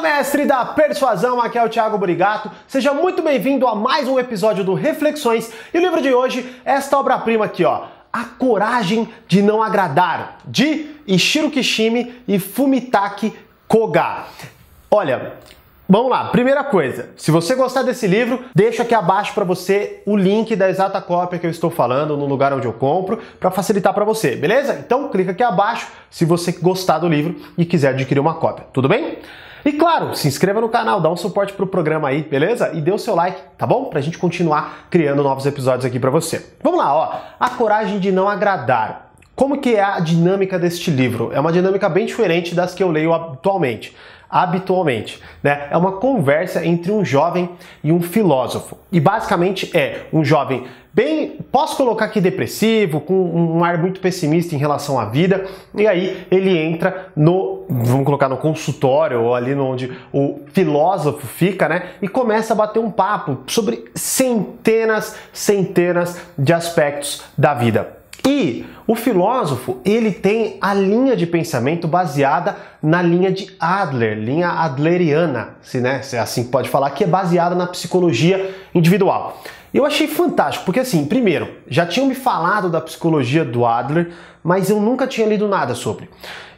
Mestre da persuasão, aqui é o Thiago Burigato. Seja muito bem-vindo a mais um episódio do Reflexões. E o livro de hoje é esta obra-prima aqui, ó. A Coragem de Não Agradar, de Ishiro Kishimi e Fumitaki Koga. Olha, Vamos lá, primeira coisa, se você gostar desse livro, deixa aqui abaixo para você o link da exata cópia que eu estou falando no lugar onde eu compro, para facilitar para você, beleza? Então clica aqui abaixo se você gostar do livro e quiser adquirir uma cópia, tudo bem? E claro, se inscreva no canal, dá um suporte pro programa aí, beleza? E dê o seu like, tá bom? Pra gente continuar criando novos episódios aqui para você. Vamos lá, ó. A coragem de não agradar. Como que é a dinâmica deste livro? É uma dinâmica bem diferente das que eu leio atualmente habitualmente. Né? É uma conversa entre um jovem e um filósofo. E basicamente é um jovem bem, posso colocar aqui depressivo, com um ar muito pessimista em relação à vida, e aí ele entra no, vamos colocar no consultório ou ali onde o filósofo fica, né? E começa a bater um papo sobre centenas, centenas de aspectos da vida. E o filósofo, ele tem a linha de pensamento baseada na linha de Adler, linha adleriana, se, né, se é assim pode falar, que é baseada na psicologia individual. Eu achei fantástico, porque assim, primeiro, já tinham me falado da psicologia do Adler, mas eu nunca tinha lido nada sobre.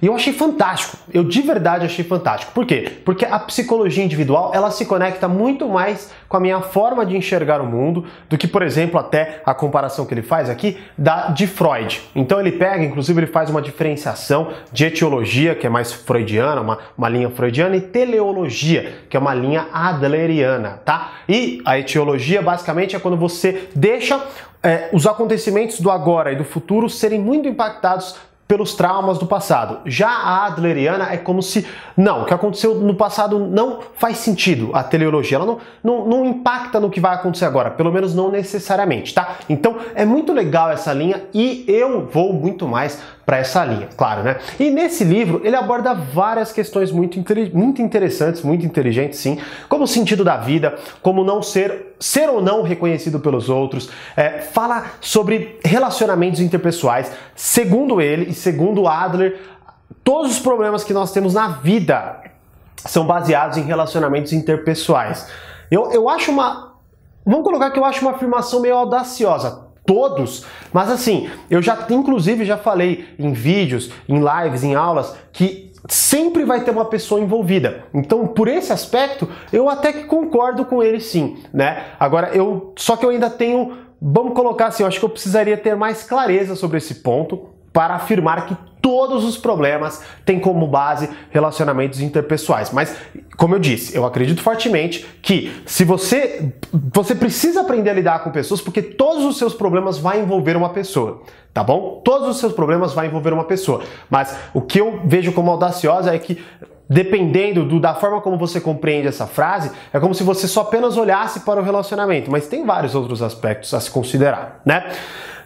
E eu achei fantástico, eu de verdade achei fantástico. Por quê? Porque a psicologia individual, ela se conecta muito mais com a minha forma de enxergar o mundo do que, por exemplo, até a comparação que ele faz aqui da de Freud. Então ele pega, inclusive ele faz uma diferenciação de etiologia, que é mais freudiana, uma, uma linha freudiana, e teleologia, que é uma linha adleriana, tá? E a etiologia basicamente é quando você deixa é, os acontecimentos do agora e do futuro serem muito impactados pelos traumas do passado. Já a adleriana é como se, não, o que aconteceu no passado não faz sentido, a teleologia, ela não, não, não impacta no que vai acontecer agora, pelo menos não necessariamente, tá? Então é muito legal essa linha e eu vou muito mais para essa linha, claro, né? E nesse livro ele aborda várias questões muito, muito interessantes, muito inteligentes, sim, como o sentido da vida, como não ser, ser ou não reconhecido pelos outros, é, fala sobre relacionamentos interpessoais. Segundo ele e segundo Adler, todos os problemas que nós temos na vida são baseados em relacionamentos interpessoais. Eu, eu acho uma. Vamos colocar que eu acho uma afirmação meio audaciosa todos, mas assim, eu já inclusive já falei em vídeos, em lives, em aulas que sempre vai ter uma pessoa envolvida. Então, por esse aspecto, eu até que concordo com ele sim, né? Agora eu só que eu ainda tenho, vamos colocar assim, eu acho que eu precisaria ter mais clareza sobre esse ponto para afirmar que todos os problemas têm como base relacionamentos interpessoais. Mas, como eu disse, eu acredito fortemente que se você você precisa aprender a lidar com pessoas porque todos os seus problemas vão envolver uma pessoa, tá bom? Todos os seus problemas vão envolver uma pessoa. Mas o que eu vejo como audaciosa é que dependendo do, da forma como você compreende essa frase, é como se você só apenas olhasse para o relacionamento, mas tem vários outros aspectos a se considerar, né?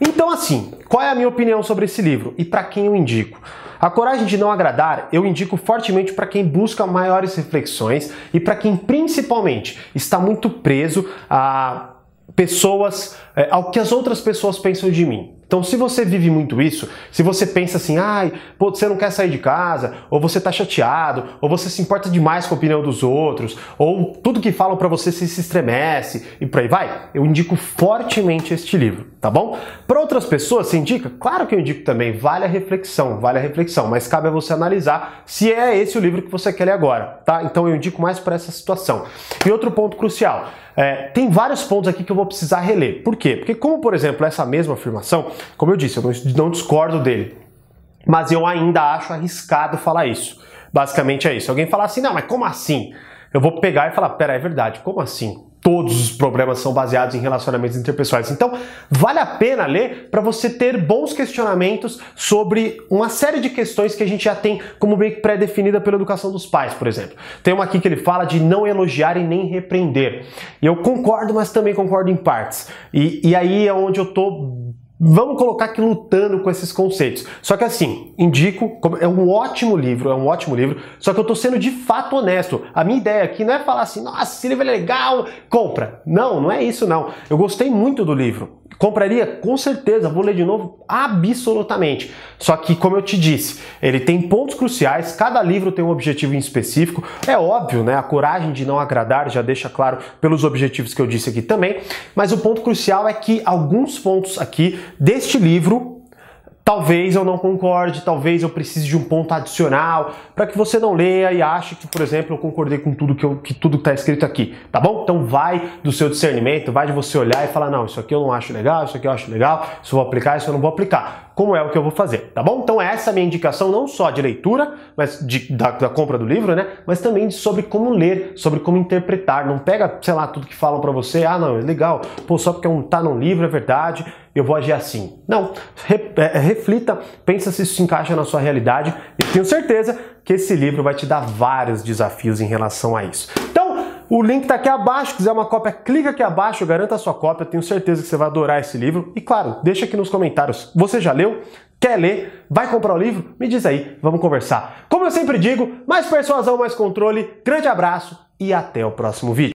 Então, assim, qual é a minha opinião sobre esse livro e para quem eu indico? A coragem de não agradar eu indico fortemente para quem busca maiores reflexões e para quem principalmente está muito preso a pessoas, é, ao que as outras pessoas pensam de mim. Então, se você vive muito isso, se você pensa assim, ai, pô, você não quer sair de casa, ou você tá chateado, ou você se importa demais com a opinião dos outros, ou tudo que falam para você se, se estremece e por aí vai, eu indico fortemente este livro, tá bom? Para outras pessoas, você indica? Claro que eu indico também, vale a reflexão, vale a reflexão, mas cabe a você analisar se é esse o livro que você quer ler agora, tá? Então eu indico mais para essa situação. E outro ponto crucial, é, tem vários pontos aqui que eu vou precisar reler. Por quê? Porque como, por exemplo, essa mesma afirmação, como eu disse, eu não, discordo dele, mas eu ainda acho arriscado falar isso. Basicamente é isso. Alguém falar assim, não, mas como assim? Eu vou pegar e falar, pera, é verdade, como assim? Todos os problemas são baseados em relacionamentos interpessoais. Então, vale a pena ler para você ter bons questionamentos sobre uma série de questões que a gente já tem como que pré-definida pela educação dos pais, por exemplo. Tem uma aqui que ele fala de não elogiar e nem repreender. E eu concordo, mas também concordo em partes. E, e aí é onde eu tô Vamos colocar aqui lutando com esses conceitos. Só que assim, indico, é um ótimo livro, é um ótimo livro, só que eu estou sendo de fato honesto. A minha ideia aqui não é falar assim, nossa, esse livro é legal, compra. Não, não é isso não. Eu gostei muito do livro. Compraria? Com certeza, vou ler de novo? Absolutamente. Só que, como eu te disse, ele tem pontos cruciais, cada livro tem um objetivo em específico. É óbvio, né? A coragem de não agradar já deixa claro pelos objetivos que eu disse aqui também. Mas o ponto crucial é que alguns pontos aqui deste livro Talvez eu não concorde, talvez eu precise de um ponto adicional para que você não leia e ache que, por exemplo, eu concordei com tudo que, eu, que tudo está escrito aqui, tá bom? Então vai do seu discernimento, vai de você olhar e falar, não, isso aqui eu não acho legal, isso aqui eu acho legal, isso eu vou aplicar, isso eu não vou aplicar. Como é o que eu vou fazer, tá bom? Então essa é a minha indicação não só de leitura, mas de, da, da compra do livro, né? Mas também sobre como ler, sobre como interpretar. Não pega, sei lá, tudo que falam para você, ah, não, é legal, pô, só porque é um, tá num livro é verdade, eu vou agir assim. Não, é, reflita, pensa se isso se encaixa na sua realidade e tenho certeza que esse livro vai te dar vários desafios em relação a isso. Então, o link está aqui abaixo, se quiser uma cópia, clica aqui abaixo, garanta a sua cópia, tenho certeza que você vai adorar esse livro. E claro, deixa aqui nos comentários, você já leu? Quer ler? Vai comprar o livro? Me diz aí, vamos conversar. Como eu sempre digo, mais persuasão, mais controle. Grande abraço e até o próximo vídeo.